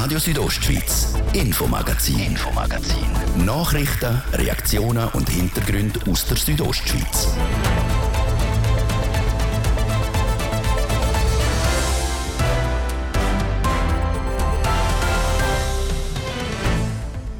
Radio Südostschweiz, Infomagazin, Infomagazin. Nachrichten, Reaktionen und Hintergründe aus der Südostschweiz.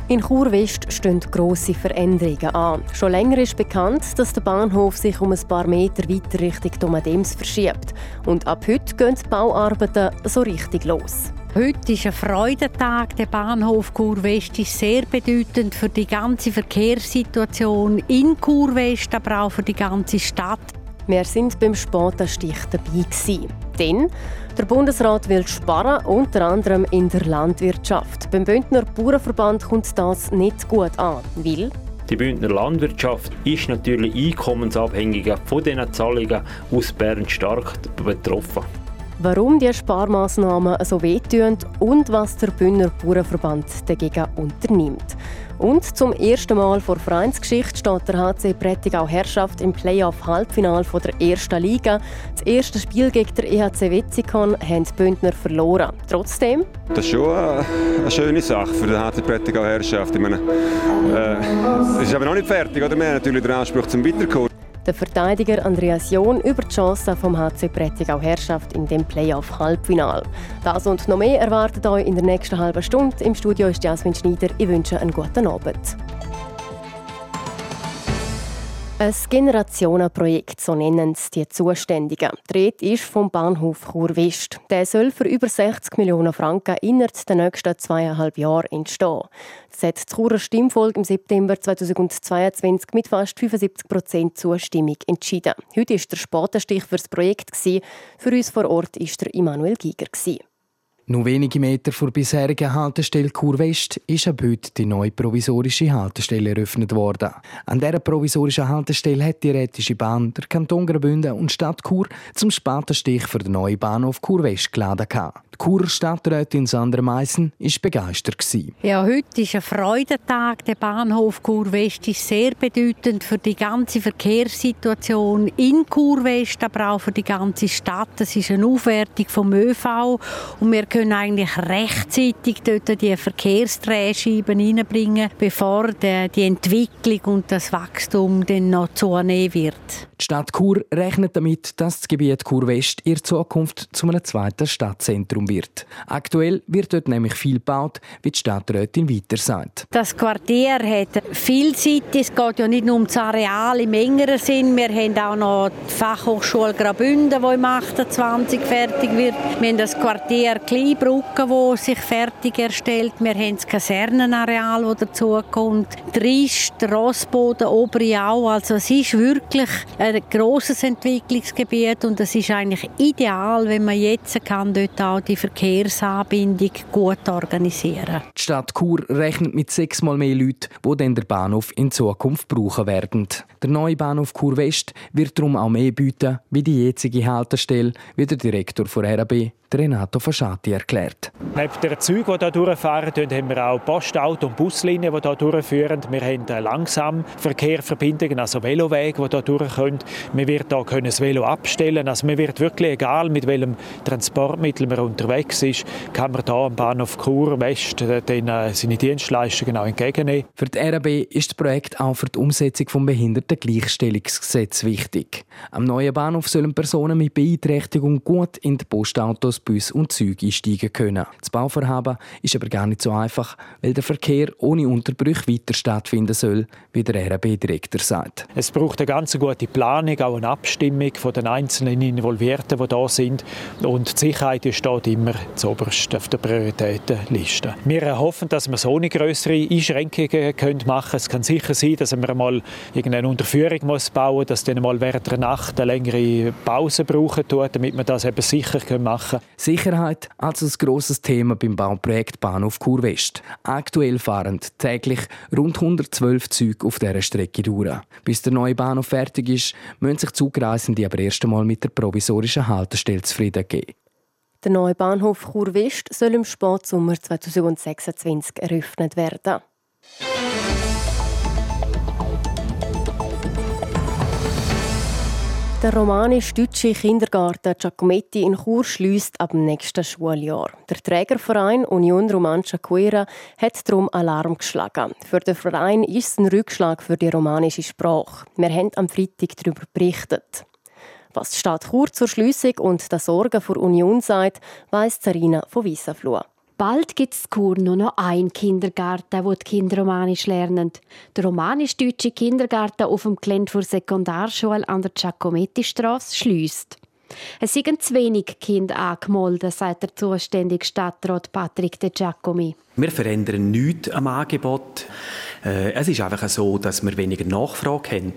In Chur West stehen grosse Veränderungen an. Schon länger ist bekannt, dass der Bahnhof sich um ein paar Meter weiter Richtung Domadems verschiebt. Und ab heute gehen die Bauarbeiten so richtig los. Heute ist ein Freudentag. Der Bahnhof Chur West ist sehr bedeutend für die ganze Verkehrssituation in Chur West, aber auch für die ganze Stadt. Wir sind beim Spatenstich dabei. Gewesen. Denn der Bundesrat will sparen, unter anderem in der Landwirtschaft. Beim Bündner Bauernverband kommt das nicht gut an, weil die Bündner Landwirtschaft ist natürlich einkommensabhängig von diesen Zahlungen aus Bern stark betroffen. Warum die Sparmaßnahmen so wehtun und was der Bündner Bauernverband dagegen unternimmt. Und zum ersten Mal vor Vereinsgeschichte steht der HC Prättigau Herrschaft im Playoff-Halbfinal der ersten Liga. Das erste Spiel gegen der EHC Wetzikon haben die Bündner verloren. Trotzdem... Das ist schon eine, schöne Sache für die HC Prättigau Herrschaft. Ich meine, äh, es ist aber noch nicht fertig. Oder? Wir haben natürlich den Anspruch zum Weiterkommen. Der Verteidiger Andreas John über die Chance vom HC Prättigau Herrschaft in dem Playoff-Halbfinal. Das und noch mehr erwartet euch in der nächsten halben Stunde. Im Studio ist Jasmin Schneider. Ich wünsche einen guten Abend. Ein Generationenprojekt, so nennen es die Zuständigen. Die Rede ist vom Bahnhof Chur-West. Der soll für über 60 Millionen Franken innerhalb der nächsten zweieinhalb Jahre entstehen. Das hat das Churer Stimmvolk im September 2022 mit fast 75 Prozent Zustimmung entschieden. Heute war der Spatenstich für das Projekt. Für uns vor Ort war der Immanuel Giger. Nur wenige Meter vor bisherigen Haltestelle Chur West ist ab heute die neue provisorische Haltestelle eröffnet worden. An dieser provisorischen Haltestelle hat die Rätische Bahn, der Kanton Graubünden und Stadt Chur zum Spatenstich für den neuen Bahnhof Chur West geladen. Die Churer Stadträtin Sandra Meissen war begeistert. Ja, heute ist ein Freudentag. Der Bahnhof Chur West ist sehr bedeutend für die ganze Verkehrssituation in Chur West, aber auch für die ganze Stadt. Es ist eine Aufwertung vom ÖV und wir können eigentlich rechtzeitig dort die Verkehrsdrehscheiben reinbringen, bevor die Entwicklung und das Wachstum dann noch zunehmen wird. Die Stadt Chur rechnet damit, dass das Gebiet Chur West in Zukunft zu einem zweiten Stadtzentrum wird. Aktuell wird dort nämlich viel gebaut, wie die Stadträtin weiter sagt. Das Quartier hat viel Zeit. Es geht ja nicht nur um das Areal im engeren Sinn. Wir haben auch noch die Fachhochschule Graubünden, die im 28 fertig wird. Wir haben das Quartier Kleinbrücke, das sich fertig erstellt. Wir haben das Kasernenareal, das dazukommt. Trist, Rossboden, Oberjau. Also es ist wirklich ein grosses Entwicklungsgebiet und es ist eigentlich ideal, wenn man jetzt kann dort auch die Verkehrsanbindung gut organisieren. Die Stadt Chur rechnet mit sechsmal mehr Leuten, die den Bahnhof in Zukunft brauchen werden. Der neue Bahnhof Chur West wird darum auch mehr bieten wie die jetzige Haltestelle, wie der Direktor von RAB, Renato Fasciati erklärt. Neben den Zügen, die hier durchfahren, haben wir auch Postauto- und Buslinien, die hier durchführen. Wir haben Langsamverkehrverbindungen, also Velowege, die hier durch können. Man wird hier das Velo abstellen. Also man wird wirklich, egal mit welchem Transportmittel man unterwegs ist, kann man hier am Bahnhof Chur West äh, äh, seine Dienstleistungen auch entgegennehmen. Für die RAB ist das Projekt auch für die Umsetzung des Behindertengleichstellungsgesetzes wichtig. Am neuen Bahnhof sollen Personen mit Beeinträchtigung gut in die Postautos Bus und Züge einsteigen können. Das Bauvorhaben ist aber gar nicht so einfach, weil der Verkehr ohne Unterbrüche weiter stattfinden soll, wie der RAB-Direktor sagt. Es braucht eine ganz gute Planung, auch eine Abstimmung von den einzelnen Involvierten, die da sind. Und die Sicherheit steht immer zuoberst auf der Prioritätenliste. Wir hoffen, dass wir so eine größere Einschränkungen machen können. Es kann sicher sein, dass wir mal irgendeine Unterführung muss bauen muss, dass dann mal während der Nacht eine längere Pause brauchen tut, damit wir das eben sicher machen können. Sicherheit also ein grosses Thema beim Bauprojekt Bahnhof Kurwest. Aktuell fahren täglich rund 112 Züge auf dieser Strecke durch. Bis der neue Bahnhof fertig ist, müssen sich Zugreisende aber erst einmal mit der provisorischen Haltestelle zufrieden geben. Der neue Bahnhof Chur-West soll im Spätsommer 2026 eröffnet werden. Der romanisch-deutsche Kindergarten Giacometti in Chur schließt ab dem nächsten Schuljahr. Der Trägerverein Union Romancia Quera hat darum Alarm geschlagen. Für den Verein ist es ein Rückschlag für die romanische Sprache. Wir haben am Freitag darüber berichtet. Was die Stadt Chur zur Schliessung und der Sorgen vor Union sagt, weiss Zarina von Wiesenfluh. Bald gibt es Chur nur noch einen Kindergarten, wo die Kinder Romanisch lernen. Der romanisch-deutsche Kindergarten auf dem Gelände der Sekundarschule an der Giacometti-Strasse schließt. Es sind zu wenig Kinder angemeldet, sagt der zuständige Stadtrat Patrick De Giacomi. Wir verändern nichts am Angebot. Äh, es ist einfach so, dass wir weniger Nachfrage haben.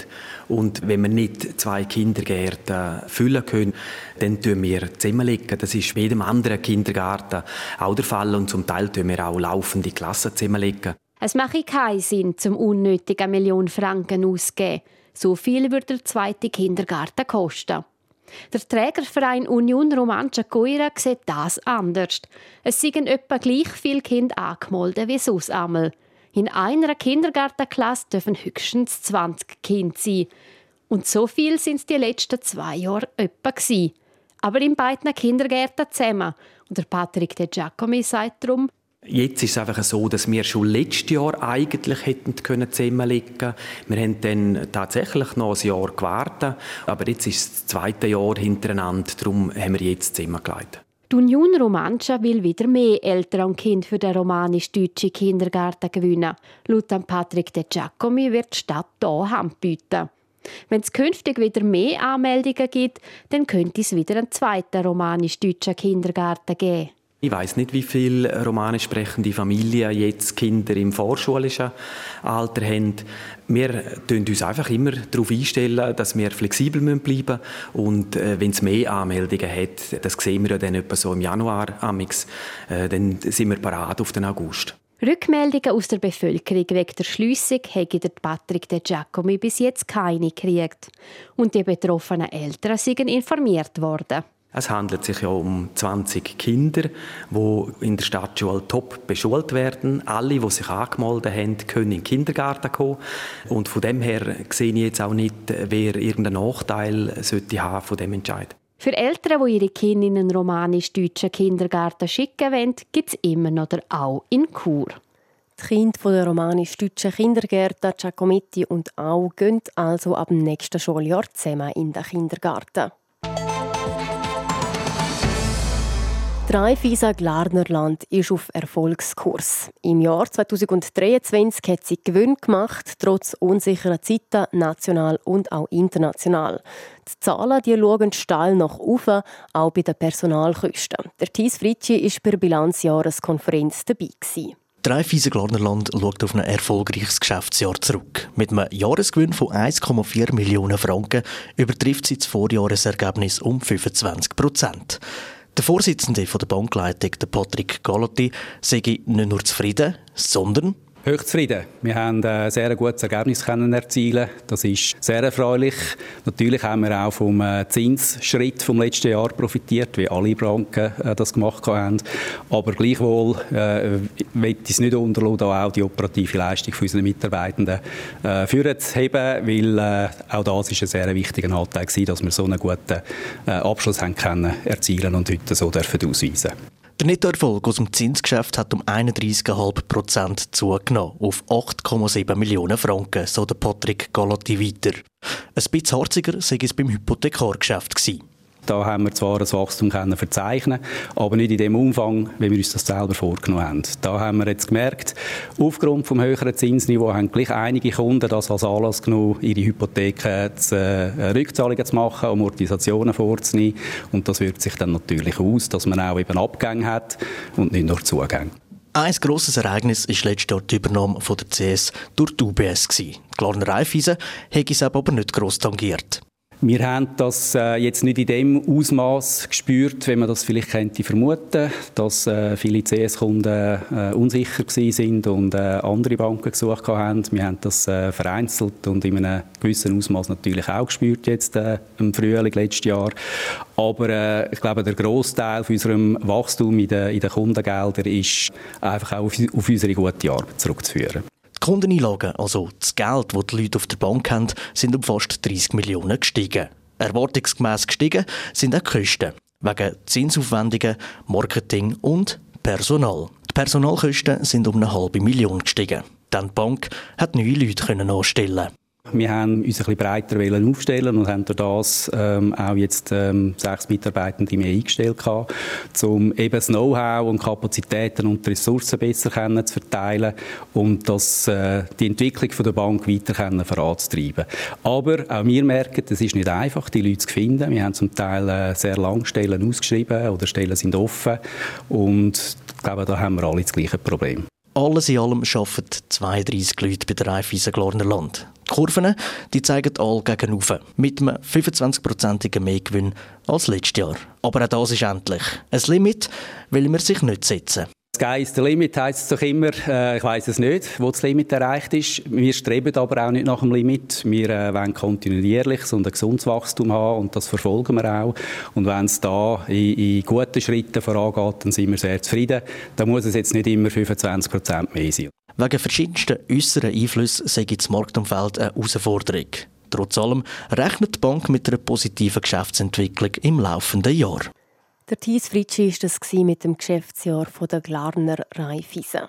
Und wenn wir nicht zwei Kindergärten füllen können, dann tun wir zusammenlegen. Das ist bei jedem anderen Kindergarten auch der Fall. Und zum Teil tun wir auch laufende Klassen zusammenlegen. Es mache keinen Sinn, zum unnötigen Millionen Franken auszugeben. So viel würde der zweite Kindergarten kosten. Der Trägerverein Union Romancia Coira sieht das anders. Es sind etwa gleich viele Kinder angemeldet wie sonst. In einer Kindergartenklasse dürfen höchstens 20 Kinder sein. Und so viel sind es die letzten zwei Jahre etwa gewesen. Aber in beiden Kindergärten zusammen. Und der Patrick De Giacomi sagt darum, Jetzt ist es einfach so, dass wir schon letztes Jahr eigentlich hätten können zusammenlegen Wir haben dann tatsächlich noch ein Jahr gewartet, aber jetzt ist es das zweite Jahr hintereinander, darum haben wir jetzt zusammengelegt. Die Union Romancia will wieder mehr Eltern und Kinder für den romanisch-deutschen Kindergarten gewinnen. Laut Patrick De Giacomi wird die Stadt hier Hand bieten. Wenn es künftig wieder mehr Anmeldungen gibt, dann könnte es wieder einen zweiten romanisch-deutschen Kindergarten geben. Ich weiß nicht, wie viele romanisch sprechende Familien jetzt Kinder im vorschulischen Alter haben. Wir tun uns einfach immer darauf einstellen, dass wir flexibel bleiben müssen. Und äh, wenn es mehr Anmeldungen hat, das sehen wir ja dann etwa so im Januar amix, äh, dann sind wir parat auf den August. Rückmeldungen aus der Bevölkerung wegen der Schliessung hätte der Patrick De Giacomi bis jetzt keine gekriegt. Und die betroffenen Eltern sind informiert worden. Es handelt sich ja um 20 Kinder, die in der Stadtschule top beschult werden. Alle, die sich angemeldet haben, können in den Kindergarten kommen. Und von dem her sehe ich jetzt auch nicht, wer irgendeinen Nachteil sollte haben von dem Entscheid. Für Eltern, die ihre Kinder in einen romanisch-deutschen Kindergarten schicken wollen, gibt es immer noch der Au in Chur. Die Kinder der romanisch-deutschen Kindergärten Giacometti und Au gehen also ab dem nächsten Schuljahr zusammen in den Kindergarten. Dreifisa Glarnerland ist auf Erfolgskurs. Im Jahr 2023 hat sie Gewinn gemacht, trotz unsicherer Zeiten, national und auch international. Die Zahlen die schauen steil nach oben, auch bei den Personalkosten. Der Thies Fritschi war bei der Bilanzjahreskonferenz dabei. Gewesen. Dreifiese Glarnerland schaut auf ein erfolgreiches Geschäftsjahr zurück. Mit einem Jahresgewinn von 1,4 Millionen Franken übertrifft sie das Vorjahresergebnis um 25 Prozent. Der Vorsitzende der Bankleitung, Patrick Galotti, sei nicht nur zufrieden, sondern Höchst zufrieden. Wir haben ein sehr gutes Ergebnis können erzielen. Das ist sehr erfreulich. Natürlich haben wir auch vom äh, Zinsschritt vom letzten Jahr profitiert, wie alle Banken äh, das gemacht haben. Aber gleichwohl äh, ich es nicht unterlassen, auch die operative Leistung für unsere Mitarbeitenden äh, führen zu heben, weil äh, auch das ist ein sehr wichtiger Anteil dass wir so einen guten äh, Abschluss haben können erzielen und heute so dürfen ausweisen. Der Nettoerfolg aus dem Zinsgeschäft hat um 31,5 Prozent zugenommen, auf 8,7 Millionen Franken, so der Patrick Galotti weiter. Ein bisschen harziger sei es beim Hypothekargeschäft gewesen. Da haben wir zwar ein Wachstum können verzeichnen, aber nicht in dem Umfang, wie wir uns das selber vorgenommen haben. Da haben wir jetzt gemerkt, aufgrund vom höheren Zinsniveau haben gleich einige Kunden das als Anlass genommen, ihre Hypotheken zu, äh, Rückzahlungen zu machen, Amortisationen vorzunehmen. Und das wirkt sich dann natürlich aus, dass man auch eben Abgänge hat und nicht nur Zugänge. Ein grosses Ereignis war letztes Jahr die Übernahme von der CS durch die UBS. Glarner Raiffeisen hätte es aber nicht gross tangiert. Wir haben das äh, jetzt nicht in dem Ausmaß gespürt, wie man das vielleicht könnte vermuten, dass äh, viele CS-Kunden äh, unsicher sind und äh, andere Banken gesucht haben. Wir haben das äh, vereinzelt und in einem gewissen Ausmaß natürlich auch gespürt jetzt äh, im Frühling letztes Jahr. Aber ich glaube, der Großteil von unserem Wachstum in den, in den Kundengeldern ist einfach auch auf, auf unsere gute Arbeit zurückzuführen. Die Kundeneinlagen, also das Geld, das die Leute auf der Bank haben, sind um fast 30 Millionen gestiegen. Erwartungsgemäß gestiegen sind auch die Kosten. Wegen Zinsaufwendungen, Marketing und Personal. Die Personalkosten sind um eine halbe Million gestiegen. Denn die Bank hat neue Leute anstellen wir haben uns ein breiter aufstellen und haben durch das ähm, auch jetzt ähm, sechs Mitarbeitende mehr eingestellt gehabt, um eben das Know-how und Kapazitäten und Ressourcen besser können zu verteilen und das, äh, die Entwicklung von der Bank weiter können voranzutreiben. Aber auch wir merken, es ist nicht einfach, die Leute zu finden. Wir haben zum Teil äh, sehr lange Stellen ausgeschrieben oder Stellen sind offen und ich glaube, da haben wir alle das gleiche Problem. Alles in allem arbeiten 32 Leute bei der Raiffeisen Glorner Land. Die Kurven die zeigen alle gegen oben, mit einem 25-prozentigen Mehrgewinn als letztes Jahr. Aber auch das ist endlich. Ein Limit will man sich nicht setzen. Sky is the limit heisst es doch immer. Äh, ich weiß es nicht, wo das Limit erreicht ist. Wir streben aber auch nicht nach dem Limit. Wir äh, wollen kontinuierlich so ein gesundes Wachstum haben und das verfolgen wir auch. Und wenn es da in, in guten Schritten vorangeht, dann sind wir sehr zufrieden. Da muss es jetzt nicht immer 25 Prozent mehr sein. Wegen verschiedensten äußeren Einflüssen sei das Marktumfeld eine Herausforderung. Trotz allem rechnet die Bank mit einer positiven Geschäftsentwicklung im laufenden Jahr. Der Thies Fritschi war das mit dem Geschäftsjahr der Glarner Raiffeisen.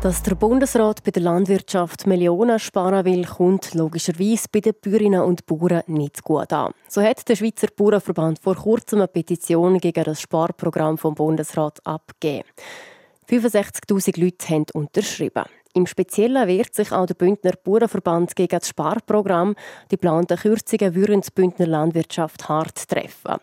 Dass der Bundesrat bei der Landwirtschaft Millionen sparen will, kommt logischerweise bei den Bäuerinnen und Bauern nicht gut an. So hat der Schweizer Bauernverband vor kurzem eine Petition gegen das Sparprogramm vom Bundesrat abgegeben. 65.000 Leute haben unterschrieben. Im Speziellen wehrt sich auch der Bündner Bauernverband gegen das Sparprogramm. Die geplanten Kürzungen würden die Bündner Landwirtschaft hart treffen.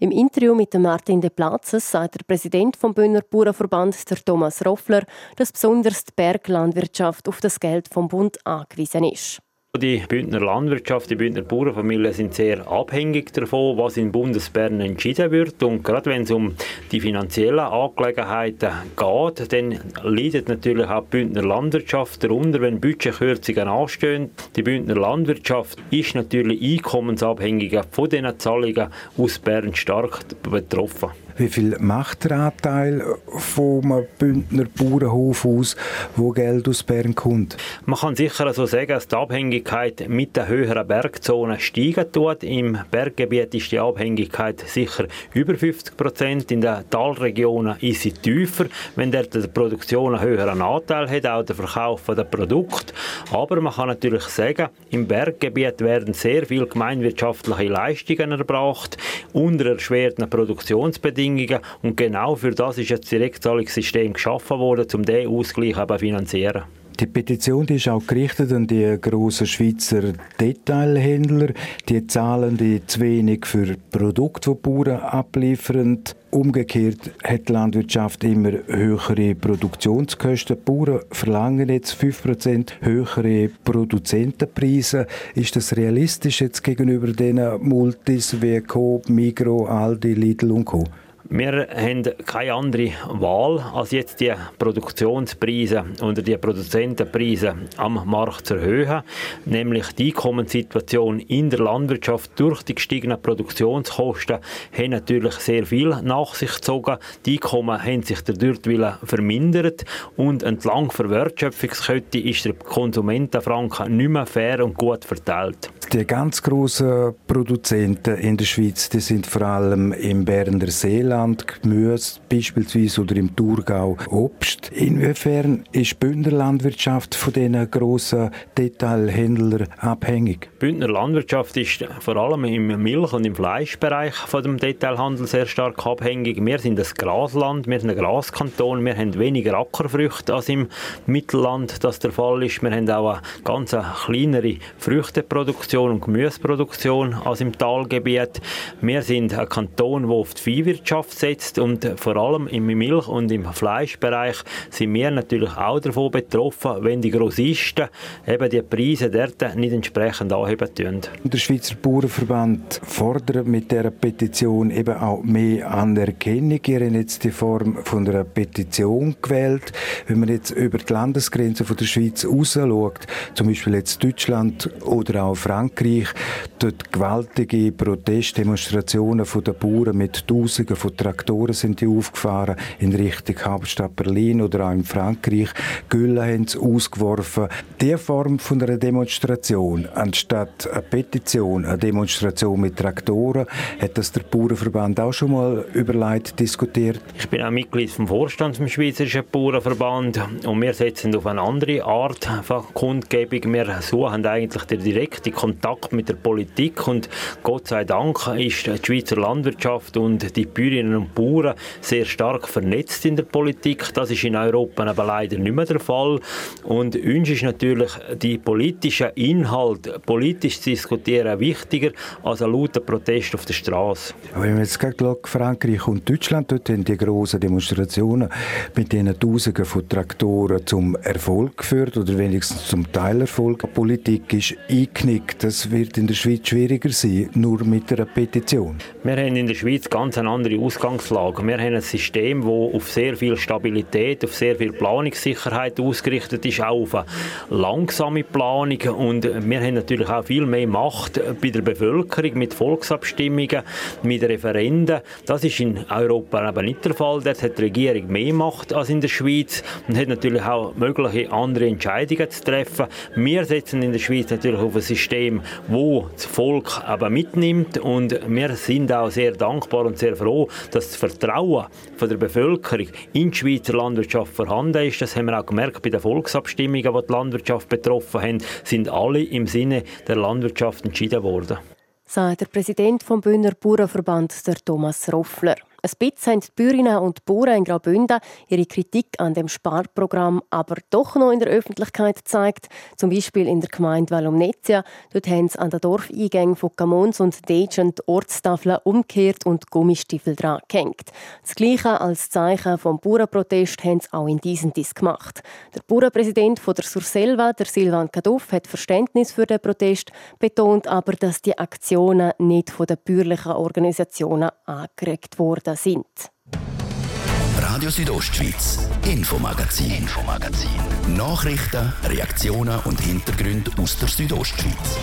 Im Interview mit Martin de Platzes sagt der Präsident vom Bündner Bauernverband, der Thomas Roffler, dass besonders die Berglandwirtschaft auf das Geld vom Bund angewiesen ist. Die Bündner Landwirtschaft, die Bündner Bauernfamilien sind sehr abhängig davon, was in Bundesbern entschieden wird. Und gerade wenn es um die finanziellen Angelegenheiten geht, dann leidet natürlich auch die Bündner Landwirtschaft darunter, wenn Budgetkürzungen anstehen. Die Bündner Landwirtschaft ist natürlich einkommensabhängig von diesen Zahlungen aus Bern stark betroffen. Wie viel macht der Anteil vom Bündner Bauernhof aus, wo Geld aus Bern kommt? Man kann sicher so sagen, dass die Abhängigkeit mit den höheren Bergzonen steigen tut. Im Berggebiet ist die Abhängigkeit sicher über 50 Prozent. In den Talregionen ist sie tiefer, wenn der die Produktion einen höheren Anteil hat, auch der Verkauf der Produkte. Aber man kann natürlich sagen, im Berggebiet werden sehr viele gemeinwirtschaftliche Leistungen erbracht unter erschwerten Produktionsbedingungen Bedingungen. Und genau für das ist das Direktzahlungssystem geschaffen worden, um diesen Ausgleich zu finanzieren. Die Petition die ist auch gerichtet an die grossen Schweizer Detailhändler. Die zahlen die zu wenig für Produkte, die Bauern abliefern. Umgekehrt hat die Landwirtschaft immer höhere Produktionskosten. Die Bauern verlangen jetzt 5% höhere Produzentenpreise. Ist das realistisch jetzt gegenüber den Multis wie Coop, Migro, Aldi, Lidl und Co.? Wir haben keine andere Wahl, als jetzt die Produktionspreise oder die Produzentenpreise am Markt zu erhöhen. Nämlich die Einkommenssituation in der Landwirtschaft durch die gestiegenen Produktionskosten hat natürlich sehr viel nach sich gezogen. Die Einkommen haben sich dadurch vermindert und entlang der Wertschöpfungskette ist der Konsumentenfranken nicht mehr fair und gut verteilt. Die ganz grossen Produzenten in der Schweiz, die sind vor allem im Berner Seeland, Gemüse beispielsweise oder im Thurgau Obst. Inwiefern ist Bündner Landwirtschaft von diesen grossen Detailhändlern abhängig? Bündner Landwirtschaft ist vor allem im Milch- und im Fleischbereich von dem Detailhandel sehr stark abhängig. Wir sind das Grasland, wir sind ein Graskanton, wir haben weniger Ackerfrüchte als im Mittelland das der Fall ist. Wir haben auch eine ganz kleinere Früchteproduktion und Gemüseproduktion als im Talgebiet. Wir sind ein Kanton, der auf die Viehwirtschaft setzt und vor allem im Milch- und im Fleischbereich sind wir natürlich auch davon betroffen, wenn die Grossisten eben die Preise dort nicht entsprechend anheben tun. Der Schweizer Bauernverband fordert mit dieser Petition eben auch mehr Anerkennung. Ihr habt jetzt die Form von einer Petition gewählt. Wenn man jetzt über die Landesgrenzen von der Schweiz raus schaut, zum Beispiel jetzt Deutschland oder auch Frankreich. Dort gewaltige Protestdemonstrationen der Bauern mit Tausenden von Traktoren sind die aufgefahren in Richtung Hauptstadt Berlin oder auch in Frankreich. Gülle haben sie ausgeworfen. Diese Form von einer Demonstration, anstatt eine Petition, eine Demonstration mit Traktoren, hat das der Bauernverband auch schon mal überlegt, diskutiert. Ich bin auch Mitglied vom Vorstand vom Schweizerischen Bauernverband und wir setzen auf eine andere Art von Kundgebung. Wir suchen eigentlich den direkten Kontakt mit der Politik und Gott sei Dank ist die Schweizer Landwirtschaft und die Bäuerinnen und Bauern sehr stark vernetzt in der Politik. Das ist in Europa aber leider nicht mehr der Fall. Und uns ist natürlich die politische Inhalt, politisch zu diskutieren, wichtiger als ein lauter Protest auf der Straße. Wenn man jetzt gerade Frankreich und Deutschland, dort haben die grossen Demonstrationen mit diesen Tausenden von Traktoren zum Erfolg geführt oder wenigstens zum Teilerfolg. Die Politik ist eingeknickt. Das wird in der Schweiz schwieriger sein, nur mit einer Petition. Wir haben in der Schweiz ganz eine andere Ausgangslage. Wir haben ein System, das auf sehr viel Stabilität, auf sehr viel Planungssicherheit ausgerichtet ist, auch auf eine langsame Planung. Und wir haben natürlich auch viel mehr Macht bei der Bevölkerung mit Volksabstimmungen, mit Referenden. Das ist in Europa aber nicht der Fall. Dort hat die Regierung mehr Macht als in der Schweiz und hat natürlich auch mögliche andere Entscheidungen zu treffen. Wir setzen in der Schweiz natürlich auf ein System, wo das Volk aber mitnimmt und wir sind auch sehr dankbar und sehr froh, dass das Vertrauen von der Bevölkerung in die Schweizer Landwirtschaft vorhanden ist. Das haben wir auch gemerkt bei den Volksabstimmungen, die die Landwirtschaft betroffen haben, sind alle im Sinne der Landwirtschaft entschieden worden. Sagt der Präsident vom Bühner Bauernverband, der Thomas Roffler. Ein bisschen haben die Bäuerinnen und Bauern in Graubünden ihre Kritik an dem Sparprogramm aber doch noch in der Öffentlichkeit gezeigt. Zum Beispiel in der Gemeinde Valumnetia. Dort haben sie an den Dorfeingängen von Gamons und Dejen die Ortstafeln umgekehrt und Gummistiefel dran gehängt. Das Gleiche als Zeichen vom Bauernprotest haben sie auch in diesem Disk gemacht. Der Bauernpräsident von der Surselva, der Silvan Kaduff, hat Verständnis für den Protest, betont aber, dass die Aktionen nicht von den bäuerlichen Organisationen angeregt wurden worden sind. Radio Südostschweiz, Infomagazin, Infomagazin. Nachrichten, Reaktionen und Hintergründe aus der Südostschweiz.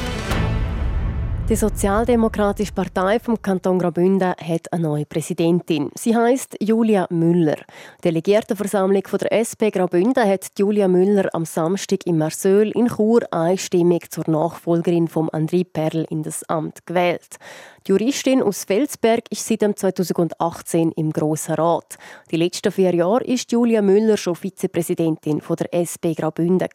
Die Sozialdemokratische Partei vom Kanton Graubünden hat eine neue Präsidentin. Sie heißt Julia Müller. Die Delegiertenversammlung der SP Graubünden hat Julia Müller am Samstag in Marseille in Chur einstimmig zur Nachfolgerin von André Perl in das Amt gewählt. Die Juristin aus Felsberg ist seit 2018 im Grossen Rat. Die letzten vier Jahre ist Julia Müller schon Vizepräsidentin der SP Graubünden.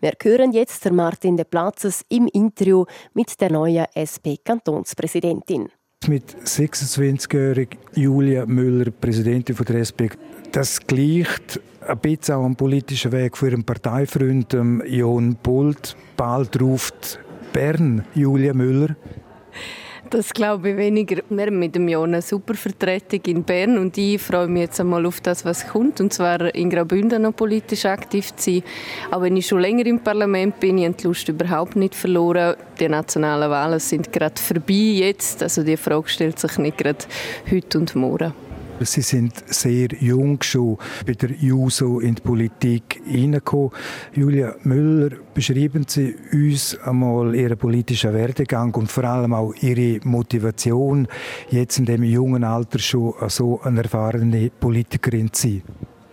Wir hören jetzt Martin de Platzes im Interview mit der neuen SP-Kantonspräsidentin. Mit 26-jähriger Julia Müller, Präsidentin der SP, das gleicht ein bisschen auch am politischen Weg für ihren Parteifreund Jon Bult. Bald ruft Bern Julia Müller. Das glaube ich weniger. Wir haben mit dem Jahr eine super Vertretung in Bern und ich freue mich jetzt einmal auf das, was kommt, und zwar in Graubünden noch politisch aktiv zu sein. Auch wenn ich schon länger im Parlament bin, ich habe die Lust überhaupt nicht verloren. Die nationalen Wahlen sind gerade vorbei jetzt, also die Frage stellt sich nicht gerade heute und morgen. Sie sind sehr jung schon bei der JUSO in die Politik hineingekommen. Julia Müller, beschreiben Sie uns einmal Ihren politischen Werdegang und vor allem auch Ihre Motivation, jetzt in dem jungen Alter schon so eine erfahrene Politikerin zu sein.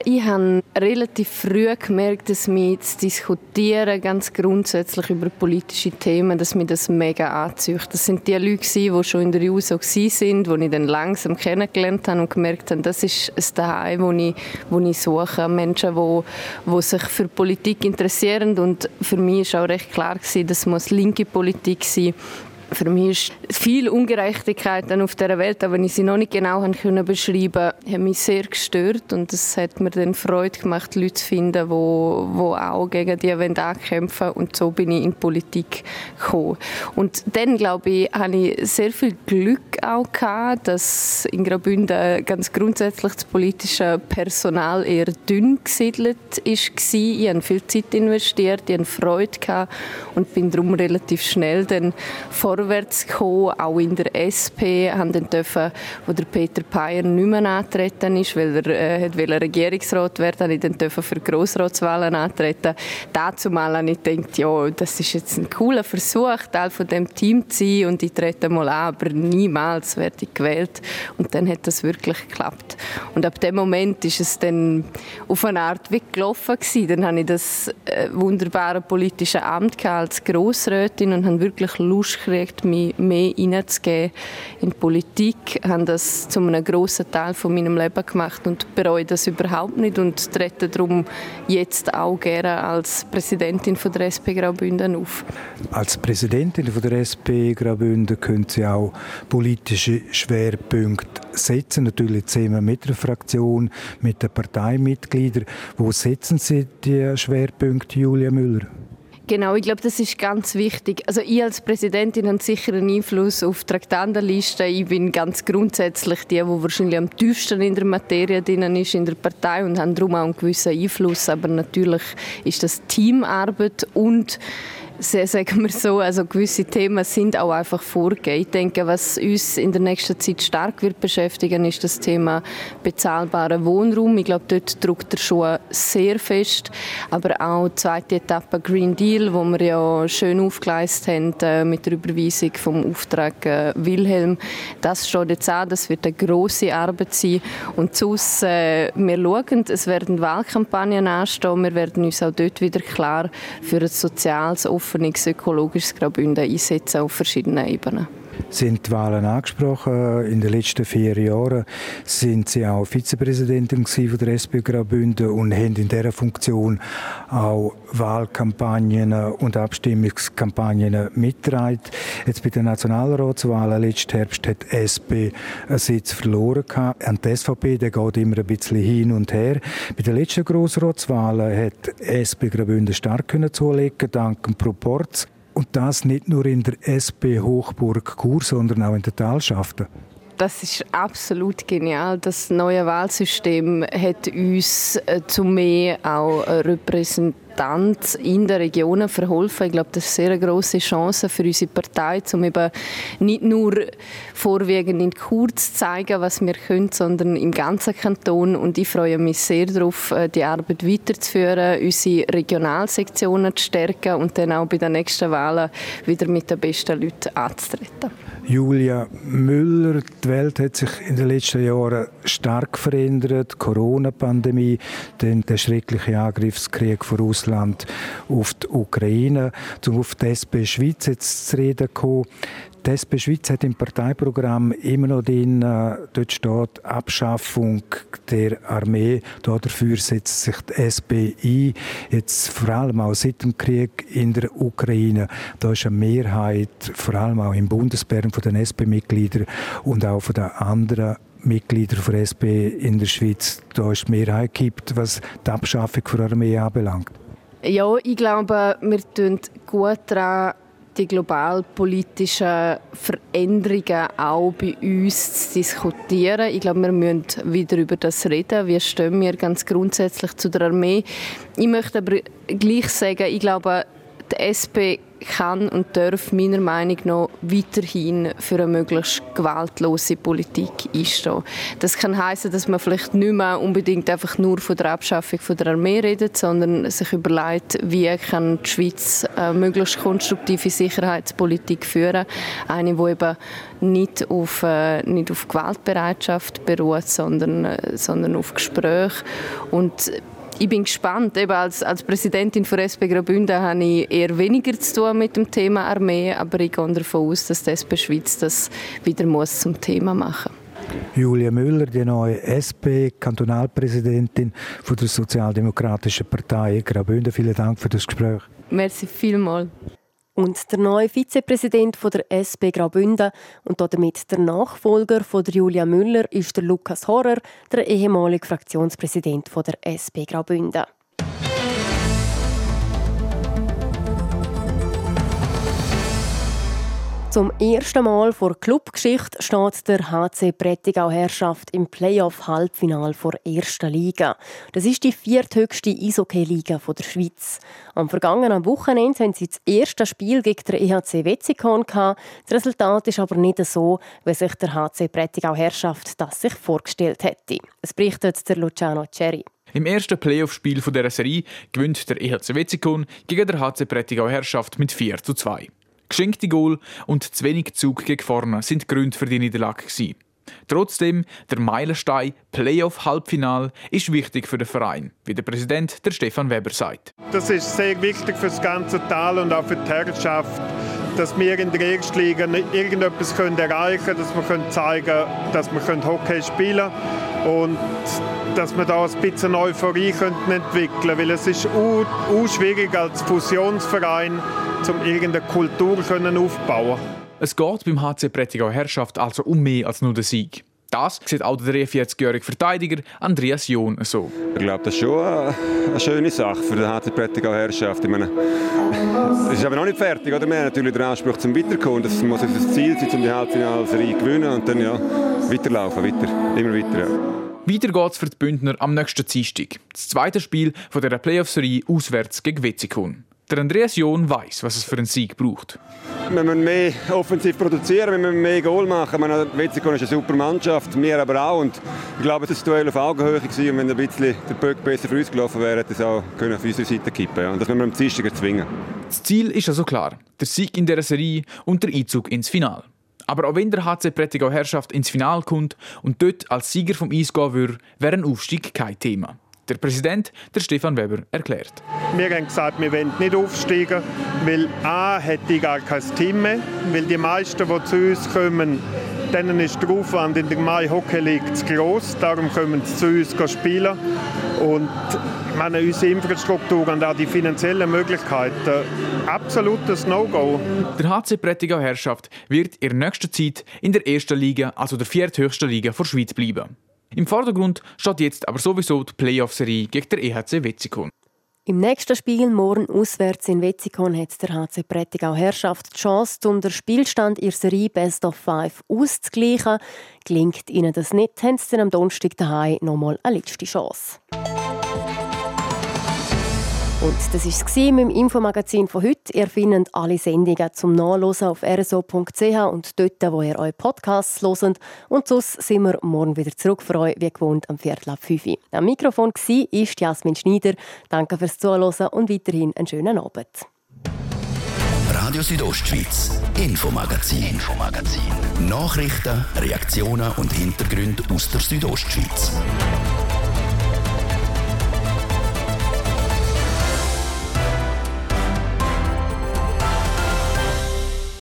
Ich habe relativ früh gemerkt, dass mich zu diskutieren, ganz grundsätzlich über politische Themen, dass mich das mega anzieht. Das sind die Leute, die schon in der JUSO waren, die ich dann langsam kennengelernt habe und gemerkt habe, das ist ein Daheim, wo ich, wo ich suche. Menschen, die, die sich für Politik interessieren. Und für mich war auch recht klar, dass es linke Politik sein muss für mich ist viel Ungerechtigkeit auf dieser Welt, aber ich sie noch nicht genau können beschreiben hat mich sehr gestört und es hat mir dann Freude gemacht, Leute zu finden, die, die auch gegen die ankämpfen wollen und so bin ich in die Politik gekommen. Und dann, glaube ich, hatte ich sehr viel Glück auch gehabt, dass in Graubünden ganz grundsätzlich das politische Personal eher dünn gesiedelt war. Ich habe viel Zeit investiert, ich hatte Freude gehabt und bin darum relativ schnell dann vor vorwärts gekommen, auch in der SP, haben dürfen, wo der Peter Peyer nicht mehr antreten ist, weil er äh, Regierungsrat werden, habe ich dann dürfen für Grossratswahlen antreten. Dazu mal habe ich gedacht, ja, das ist jetzt ein cooler Versuch, Teil von dem Team zu sein und ich trete mal an, aber niemals werde ich gewählt. Und dann hat das wirklich geklappt. Und ab dem Moment ist es dann auf eine Art wie gelaufen gewesen. Dann habe ich das äh, wunderbare politische Amt als Grossrätin und habe wirklich Lust gekriegt, mich mehr hineinzugeben in die Politik. Ich habe das zu einem grossen Teil von meinem Leben gemacht und bereue das überhaupt nicht und trete darum jetzt auch gerne als Präsidentin von der SP Graubünden auf. Als Präsidentin von der SP Graubünden können Sie auch politische Schwerpunkte setzen, natürlich zusammen mit der Fraktion, mit den Parteimitgliedern. Wo setzen Sie die Schwerpunkte, Julia Müller? Genau, ich glaube, das ist ganz wichtig. Also ich als Präsidentin habe sicher einen Einfluss auf die Traktandenliste. Ich bin ganz grundsätzlich die, die wahrscheinlich am tiefsten in der Materie drin ist in der Partei und habe darum auch einen gewissen Einfluss. Aber natürlich ist das Teamarbeit und sagen wir so, also gewisse Themen sind auch einfach vorgegeben. Ich denke, was uns in der nächsten Zeit stark wird beschäftigen, ist das Thema bezahlbarer Wohnraum. Ich glaube, dort drückt er schon sehr fest. Aber auch die zweite Etappe Green Deal, wo wir ja schön aufgeleistet haben äh, mit der Überweisung vom Auftrag äh, Wilhelm. Das steht jetzt an, das wird eine grosse Arbeit sein. Und sonst, äh, wir schauen, es werden Wahlkampagnen anstehen, wir werden uns auch dort wieder klar für ein soziales, offenes offenes ökologisches Graubünden einsetzen auf verschiedenen Ebenen sind die Wahlen angesprochen. In den letzten vier Jahren sind Sie auch Vizepräsidentin von der SP Graubünden und haben in dieser Funktion auch Wahlkampagnen und Abstimmungskampagnen mitgetragen. Jetzt bei den Nationalratswahlen letzten Herbst hat die SP einen Sitz verloren gehabt. An die SVP, der geht immer ein bisschen hin und her. Bei den letzten Grossratswahlen hat die SP Graubünden stark zulegen dank dem Proporz. Und das nicht nur in der SP Hochburg Chur, sondern auch in den Talschaften. Das ist absolut genial. Das neue Wahlsystem hat uns äh, zu mehr auch Repräsentanten Repräsentanz in den Regionen verholfen. Ich glaube, das ist eine sehr große Chance für unsere Partei, um eben nicht nur vorwiegend in kurz zu zeigen, was wir können, sondern im ganzen Kanton. Und ich freue mich sehr darauf, äh, die Arbeit weiterzuführen, unsere Regionalsektionen zu stärken und dann auch bei den nächsten Wahlen wieder mit den besten Leuten anzutreten. Julia Müller, die Welt hat sich in den letzten Jahren stark verändert. Corona-Pandemie, dann der schreckliche Angriffskrieg von Russland auf die Ukraine. Um auf die SP Schweiz jetzt zu reden kommen. Die SP Schweiz hat im Parteiprogramm immer noch drin, äh, dort steht Abschaffung der Armee. Dafür setzt sich die SP ein. Jetzt vor allem auch seit dem Krieg in der Ukraine. Da ist eine Mehrheit, vor allem auch im Bundesbären von den SP-Mitgliedern und auch von den anderen Mitglieder der SP in der Schweiz, da ist die Mehrheit gibt, was die Abschaffung der Armee anbelangt. Ja, ich glaube, wir tun gut daran, die globalpolitischen Veränderungen auch bei uns zu diskutieren. Ich glaube, wir müssen wieder über das reden. Wie stehen wir ganz grundsätzlich zu der Armee? Ich möchte aber gleich sagen, ich glaube, die SP kann und darf meiner Meinung nach weiterhin für eine möglichst gewaltlose Politik einstehen. Das kann heißen, dass man vielleicht nicht mehr unbedingt einfach nur von der Abschaffung von der Armee redet, sondern sich überlegt, wie kann die Schweiz eine möglichst konstruktive Sicherheitspolitik führen, eine, die eben nicht auf, äh, nicht auf Gewaltbereitschaft beruht, sondern, äh, sondern auf Gespräch und ich bin gespannt. Eben als, als Präsidentin von SP Graubünden habe ich eher weniger zu tun mit dem Thema Armee, aber ich gehe davon aus, dass die SP Schweiz das wieder muss zum Thema machen Julia Müller, die neue SP-Kantonalpräsidentin der Sozialdemokratischen Partei Graubünden. Vielen Dank für das Gespräch. Merci vielmals. Und der neue Vizepräsident von der SP Graubünden und damit der Nachfolger von der Julia Müller ist der Lukas Horrer, der ehemalige Fraktionspräsident von der SP Graubünden. Zum ersten Mal vor Clubgeschichte steht der HC Prättigau Herrschaft im Playoff-Halbfinal vor erster Liga. Das ist die vierthöchste Eishockey-Liga der Schweiz. Am vergangenen Wochenende haben sie das erste Spiel gegen den EHC Wetzikon. Das Resultat ist aber nicht so, wie sich der HC Prättigau Herrschaft das sich vorgestellt hätte. Es berichtet der Luciano Cherry. Im ersten Playoff-Spiel dieser Serie gewinnt der EHC Wetzikon gegen der HC Prättigau Herrschaft mit 4 zu 2. Geschenkte Goal und zu wenig Zug gegen vorne sind Gründe für die Niederlage gewesen. Trotzdem, der Meilenstein Playoff-Halbfinal ist wichtig für den Verein, wie der Präsident der Stefan Weber sagt. Das ist sehr wichtig für das ganze Tal und auch für die Herrschaft, dass wir in der ersten Liga irgendetwas erreichen können, dass wir zeigen können, dass wir Hockey spielen können und dass wir da ein bisschen Euphorie entwickeln können, weil es ist schwierig als Fusionsverein um irgendeine Kultur aufzubauen. Es geht beim HC Prättigau Herrschaft also um mehr als nur den Sieg. Das sieht auch der 43-jährige Verteidiger Andreas John so. Ich glaube, das ist schon eine schöne Sache für die HC Prättigau Herrschaft. Ich meine, es ist aber noch nicht fertig. Oder? Wir haben natürlich den Anspruch zum Weiterkommen. Das muss unser Ziel sein, um die Halbfinalserie zu gewinnen und dann ja, weiterlaufen, weiter, immer weiter. Ja. Weiter geht's für die Bündner am nächsten Dienstag. Das zweite Spiel von dieser Playoff-Serie auswärts gegen Wetzikon. Der Andreas John weiß, was es für einen Sieg braucht. Wir müssen mehr offensiv produzieren, wir müssen mehr Goal machen. Meine, Wetzikon ist eine super Mannschaft, wir aber auch. Und ich glaube, das war Duell auf Augenhöhe. Gewesen. Und wenn ein bisschen der Böck besser für uns gelaufen wäre, hätte es auch können auf unsere Seite kippen Und das müssen wir am Dienstag erzwingen. Das Ziel ist also klar. Der Sieg in dieser Serie und der Einzug ins Finale. Aber auch wenn der HC Prättigau Herrschaft ins Finale kommt und dort als Sieger vom Eis gehen würde, wäre ein Aufstieg kein Thema. Der Präsident, der Stefan Weber, erklärt. Wir haben gesagt, wir wollen nicht aufsteigen, weil A hätte gar kein Team mehr, weil die meisten, die zu uns kommen, denen ist der Aufwand in der Mai Hockey League zu gross, darum kommen sie zu uns spielen. Und meine, unsere Infrastruktur und auch die finanziellen Möglichkeiten, absolutes No-Go. Der HC Prättigau Herrschaft wird in nächster Zeit in der ersten Liga, also der vierthöchsten Liga der Schweiz bleiben. Im Vordergrund steht jetzt aber sowieso die Playoff-Serie gegen den EHC Wetzikon. Im nächsten Spiel morgen auswärts in Wetzikon hat der HC Prättigau Herrschaft die Chance, um den Spielstand ihrer Serie Best of Five auszugleichen. Gelingt ihnen das nicht, haben sie am Donnerstag daheim nochmal eine letzte Chance. Und das war es mit dem Infomagazin von heute. Ihr findet alle Sendungen zum Nachlesen auf rso.ch und dort, wo ihr eure Podcasts hört. Und sonst sind wir morgen wieder zurück für euch, wie gewohnt, am Viertel ab 5 Uhr. Am Mikrofon war Jasmin Schneider. Danke fürs Zuhören und weiterhin einen schönen Abend. Radio Südostschweiz, Infomagazin, Infomagazin. Nachrichten, Reaktionen und Hintergründe aus der Südostschweiz.